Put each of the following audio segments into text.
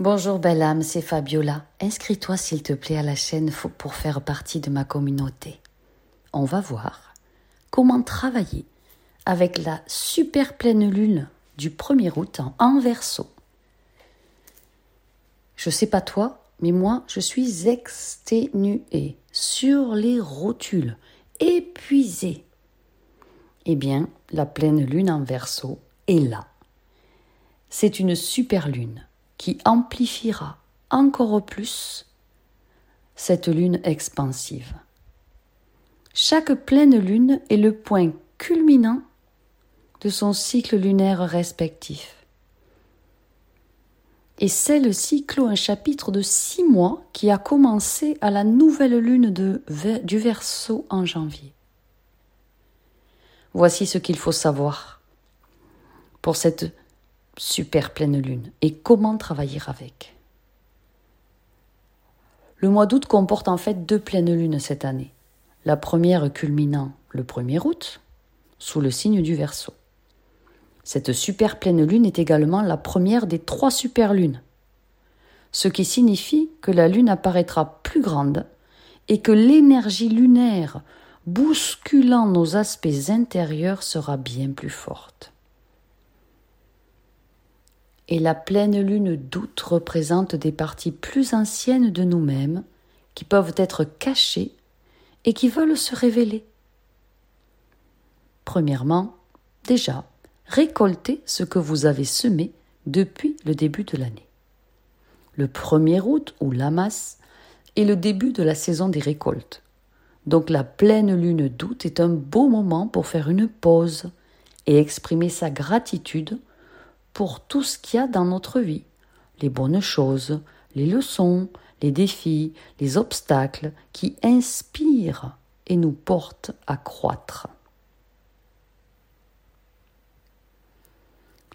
Bonjour belle âme, c'est Fabiola. Inscris-toi s'il te plaît à la chaîne pour faire partie de ma communauté. On va voir comment travailler avec la super pleine lune du 1er août en verso. Je sais pas toi, mais moi je suis exténuée, sur les rotules, épuisée. Eh bien, la pleine lune en verso est là. C'est une super lune qui amplifiera encore plus cette lune expansive. Chaque pleine lune est le point culminant de son cycle lunaire respectif. Et celle-ci clôt un chapitre de six mois qui a commencé à la nouvelle lune du Verseau en janvier. Voici ce qu'il faut savoir pour cette super pleine lune et comment travailler avec? Le mois d'août comporte en fait deux pleines lunes cette année. La première culminant le 1er août, sous le signe du Verseau. Cette super pleine lune est également la première des trois super lunes, ce qui signifie que la lune apparaîtra plus grande et que l'énergie lunaire bousculant nos aspects intérieurs sera bien plus forte et la pleine lune d'août représente des parties plus anciennes de nous-mêmes qui peuvent être cachées et qui veulent se révéler. Premièrement, déjà, récoltez ce que vous avez semé depuis le début de l'année. Le 1er août ou masse est le début de la saison des récoltes. Donc la pleine lune d'août est un beau moment pour faire une pause et exprimer sa gratitude pour tout ce qu'il y a dans notre vie, les bonnes choses, les leçons, les défis, les obstacles qui inspirent et nous portent à croître.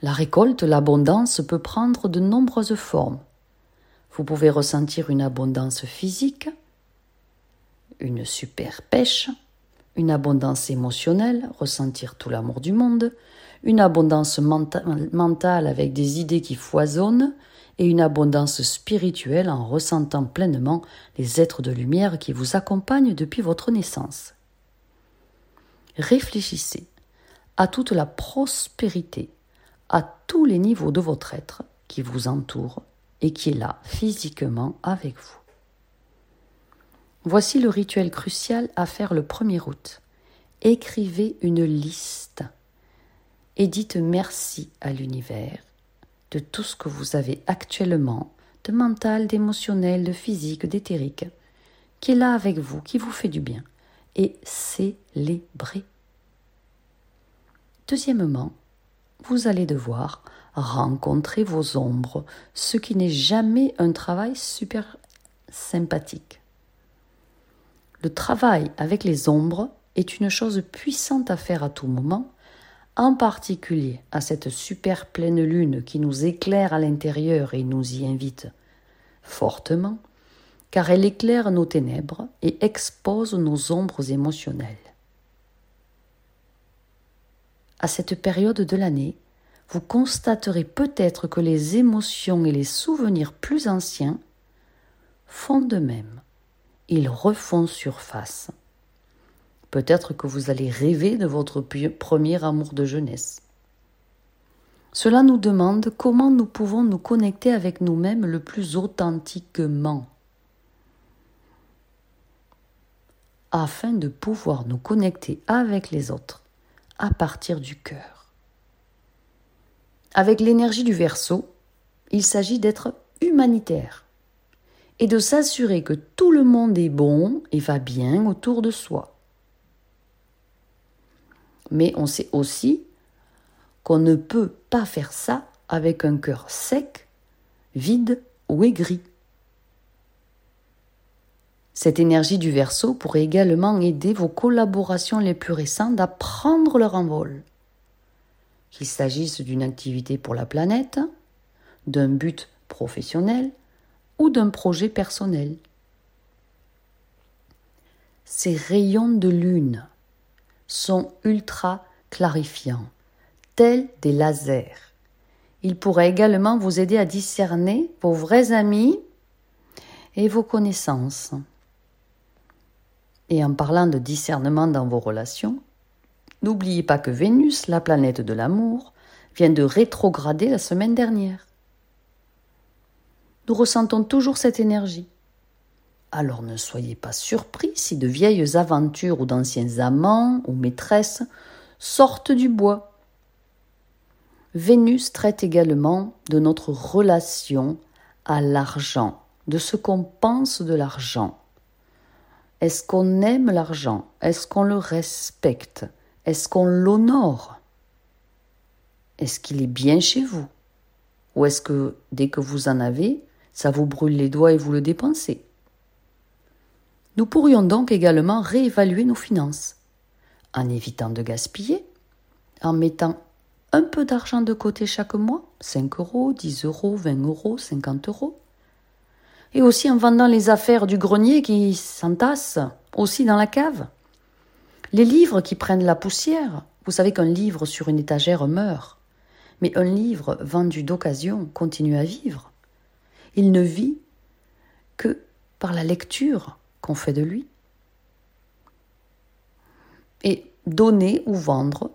La récolte, l'abondance peut prendre de nombreuses formes. Vous pouvez ressentir une abondance physique, une super pêche, une abondance émotionnelle, ressentir tout l'amour du monde, une abondance mentale avec des idées qui foisonnent, et une abondance spirituelle en ressentant pleinement les êtres de lumière qui vous accompagnent depuis votre naissance. Réfléchissez à toute la prospérité, à tous les niveaux de votre être qui vous entoure et qui est là physiquement avec vous. Voici le rituel crucial à faire le 1er août. Écrivez une liste et dites merci à l'univers de tout ce que vous avez actuellement, de mental, d'émotionnel, de physique, d'éthérique, qui est là avec vous, qui vous fait du bien, et célébrez. Deuxièmement, vous allez devoir rencontrer vos ombres, ce qui n'est jamais un travail super sympathique. Le travail avec les ombres est une chose puissante à faire à tout moment, en particulier à cette super pleine lune qui nous éclaire à l'intérieur et nous y invite fortement, car elle éclaire nos ténèbres et expose nos ombres émotionnelles. À cette période de l'année, vous constaterez peut-être que les émotions et les souvenirs plus anciens font de même. Ils refont surface Peut-être que vous allez rêver de votre premier amour de jeunesse. Cela nous demande comment nous pouvons nous connecter avec nous-mêmes le plus authentiquement afin de pouvoir nous connecter avec les autres à partir du cœur. Avec l'énergie du verso, il s'agit d'être humanitaire et de s'assurer que tout le monde est bon et va bien autour de soi mais on sait aussi qu'on ne peut pas faire ça avec un cœur sec, vide ou aigri. Cette énergie du verso pourrait également aider vos collaborations les plus récentes à prendre leur envol. Qu'il s'agisse d'une activité pour la planète, d'un but professionnel ou d'un projet personnel. Ces rayons de lune sont ultra clarifiants, tels des lasers. Il pourrait également vous aider à discerner vos vrais amis et vos connaissances. Et en parlant de discernement dans vos relations, n'oubliez pas que Vénus, la planète de l'amour, vient de rétrograder la semaine dernière. Ressentons toujours cette énergie. Alors ne soyez pas surpris si de vieilles aventures ou d'anciens amants ou maîtresses sortent du bois. Vénus traite également de notre relation à l'argent, de ce qu'on pense de l'argent. Est-ce qu'on aime l'argent? Est-ce qu'on le respecte? Est-ce qu'on l'honore? Est-ce qu'il est bien chez vous? Ou est-ce que dès que vous en avez, ça vous brûle les doigts et vous le dépensez nous pourrions donc également réévaluer nos finances, en évitant de gaspiller, en mettant un peu d'argent de côté chaque mois, 5 euros, 10 euros, 20 euros, 50 euros, et aussi en vendant les affaires du grenier qui s'entassent aussi dans la cave. Les livres qui prennent la poussière, vous savez qu'un livre sur une étagère meurt, mais un livre vendu d'occasion continue à vivre. Il ne vit que par la lecture qu'on fait de lui. Et donner ou vendre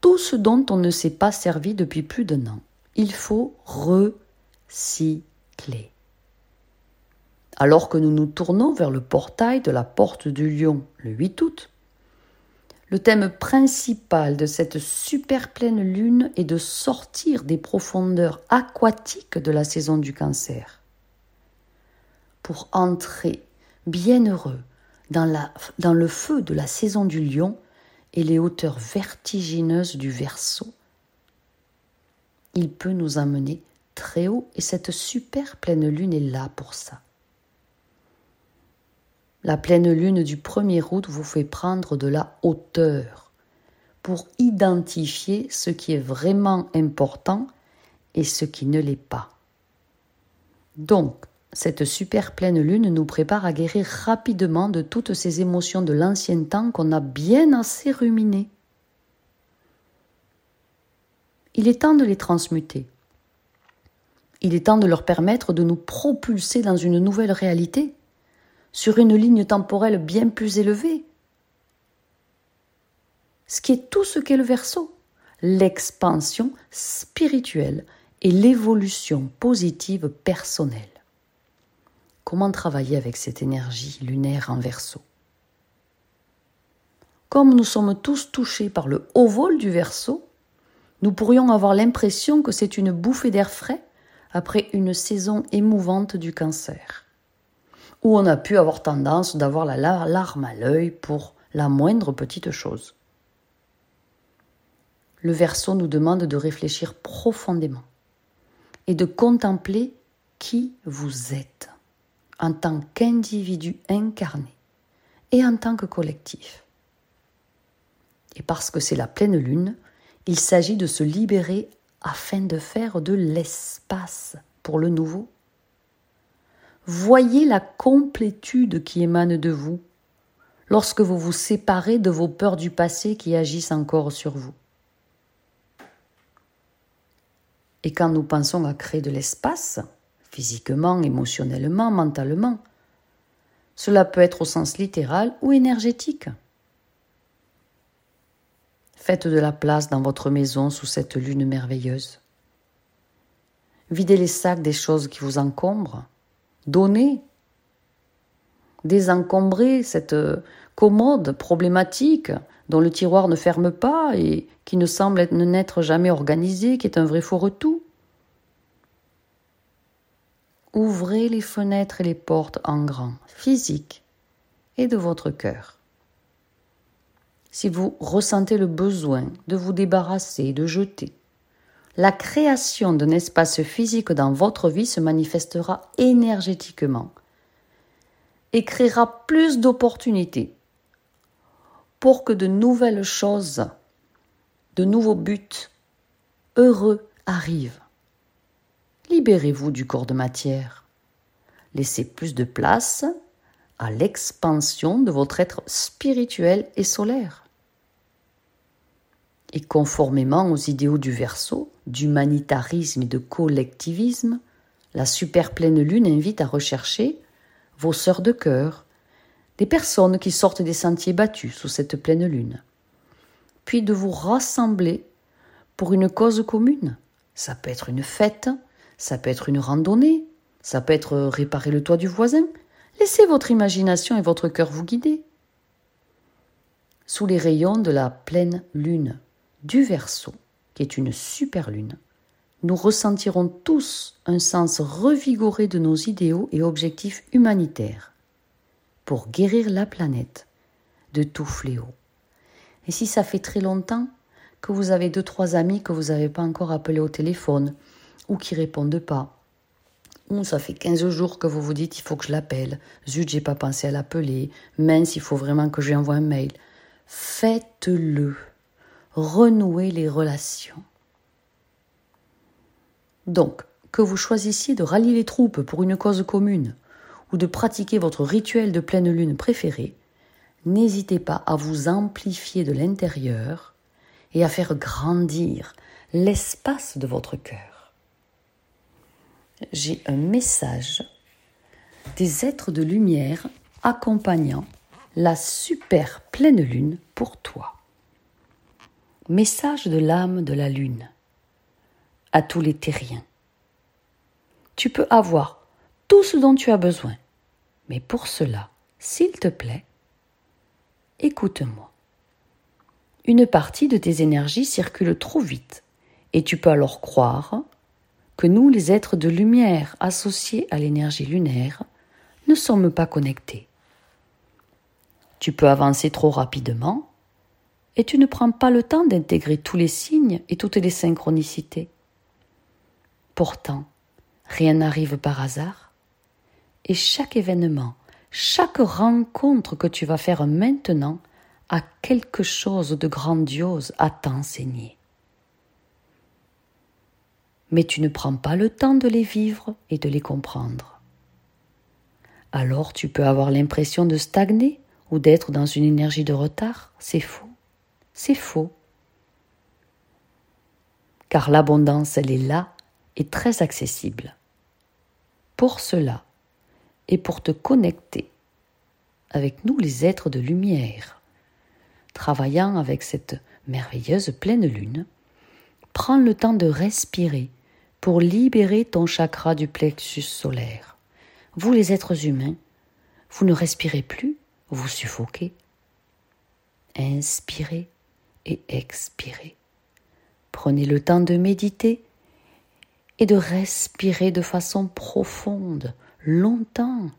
tout ce dont on ne s'est pas servi depuis plus d'un an. Il faut recycler. Alors que nous nous tournons vers le portail de la porte du lion le 8 août, le thème principal de cette super pleine lune est de sortir des profondeurs aquatiques de la saison du cancer pour entrer bienheureux dans, dans le feu de la saison du lion et les hauteurs vertigineuses du verso. Il peut nous amener très haut et cette super pleine lune est là pour ça. La pleine lune du 1er août vous fait prendre de la hauteur pour identifier ce qui est vraiment important et ce qui ne l'est pas. Donc, cette super pleine lune nous prépare à guérir rapidement de toutes ces émotions de l'ancien temps qu'on a bien assez ruminées. Il est temps de les transmuter. Il est temps de leur permettre de nous propulser dans une nouvelle réalité, sur une ligne temporelle bien plus élevée. Ce qui est tout ce qu'est le verso, l'expansion spirituelle et l'évolution positive personnelle. Comment travailler avec cette énergie lunaire en verso? Comme nous sommes tous touchés par le haut vol du verso, nous pourrions avoir l'impression que c'est une bouffée d'air frais après une saison émouvante du cancer, où on a pu avoir tendance d'avoir la larme à l'œil pour la moindre petite chose. Le verso nous demande de réfléchir profondément et de contempler qui vous êtes en tant qu'individu incarné et en tant que collectif. Et parce que c'est la pleine lune, il s'agit de se libérer afin de faire de l'espace pour le nouveau. Voyez la complétude qui émane de vous lorsque vous vous séparez de vos peurs du passé qui agissent encore sur vous. Et quand nous pensons à créer de l'espace, physiquement, émotionnellement, mentalement. Cela peut être au sens littéral ou énergétique. Faites de la place dans votre maison sous cette lune merveilleuse. Videz les sacs des choses qui vous encombrent. Donnez. Désencombrez cette commode problématique dont le tiroir ne ferme pas et qui ne semble ne n'être jamais organisé, qui est un vrai fourre-tout. Ouvrez les fenêtres et les portes en grand, physique, et de votre cœur. Si vous ressentez le besoin de vous débarrasser, de jeter, la création d'un espace physique dans votre vie se manifestera énergétiquement et créera plus d'opportunités pour que de nouvelles choses, de nouveaux buts heureux arrivent. Libérez-vous du corps de matière. Laissez plus de place à l'expansion de votre être spirituel et solaire. Et conformément aux idéaux du Verseau, d'humanitarisme et de collectivisme, la super pleine lune invite à rechercher vos sœurs de cœur, des personnes qui sortent des sentiers battus sous cette pleine lune, puis de vous rassembler pour une cause commune. Ça peut être une fête, ça peut être une randonnée, ça peut être réparer le toit du voisin. Laissez votre imagination et votre cœur vous guider. Sous les rayons de la pleine lune du Verseau, qui est une super lune, nous ressentirons tous un sens revigoré de nos idéaux et objectifs humanitaires pour guérir la planète de tout fléau. Et si ça fait très longtemps que vous avez deux, trois amis que vous n'avez pas encore appelés au téléphone ou qui répondent pas, ou ça fait 15 jours que vous vous dites il faut que je l'appelle, zut, j'ai pas pensé à l'appeler, mince, il faut vraiment que je lui envoie un mail. Faites-le. Renouez les relations. Donc, que vous choisissiez de rallier les troupes pour une cause commune ou de pratiquer votre rituel de pleine lune préféré, n'hésitez pas à vous amplifier de l'intérieur et à faire grandir l'espace de votre cœur. J'ai un message des êtres de lumière accompagnant la super pleine lune pour toi. Message de l'âme de la lune à tous les terriens. Tu peux avoir tout ce dont tu as besoin, mais pour cela, s'il te plaît, écoute-moi. Une partie de tes énergies circule trop vite, et tu peux alors croire que nous, les êtres de lumière associés à l'énergie lunaire, ne sommes pas connectés. Tu peux avancer trop rapidement, et tu ne prends pas le temps d'intégrer tous les signes et toutes les synchronicités. Pourtant, rien n'arrive par hasard, et chaque événement, chaque rencontre que tu vas faire maintenant a quelque chose de grandiose à t'enseigner. Mais tu ne prends pas le temps de les vivre et de les comprendre. Alors tu peux avoir l'impression de stagner ou d'être dans une énergie de retard. C'est faux. C'est faux. Car l'abondance, elle est là est très accessible. Pour cela, et pour te connecter avec nous les êtres de lumière, travaillant avec cette merveilleuse pleine lune, prends le temps de respirer pour libérer ton chakra du plexus solaire. Vous les êtres humains, vous ne respirez plus, vous suffoquez. Inspirez et expirez. Prenez le temps de méditer et de respirer de façon profonde, longtemps.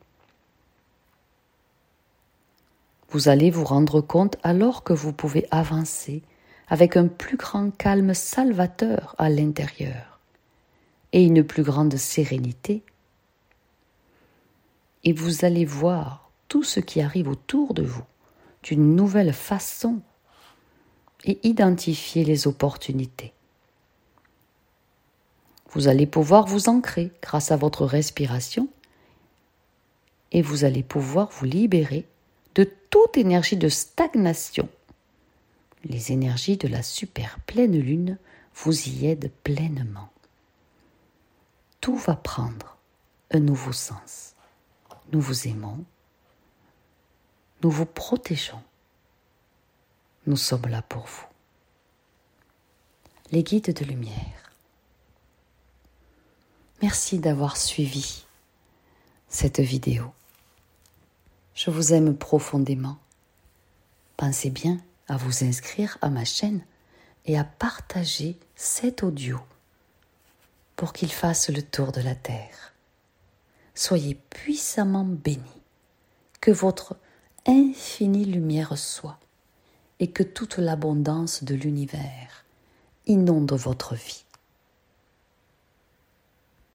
Vous allez vous rendre compte alors que vous pouvez avancer avec un plus grand calme salvateur à l'intérieur et une plus grande sérénité. Et vous allez voir tout ce qui arrive autour de vous d'une nouvelle façon et identifier les opportunités. Vous allez pouvoir vous ancrer grâce à votre respiration et vous allez pouvoir vous libérer de toute énergie de stagnation. Les énergies de la super pleine lune vous y aident pleinement. Tout va prendre un nouveau sens. Nous vous aimons. Nous vous protégeons. Nous sommes là pour vous. Les guides de lumière. Merci d'avoir suivi cette vidéo. Je vous aime profondément. Pensez bien à vous inscrire à ma chaîne et à partager cet audio pour qu'il fasse le tour de la terre. Soyez puissamment bénis, que votre infinie lumière soit et que toute l'abondance de l'univers inonde votre vie.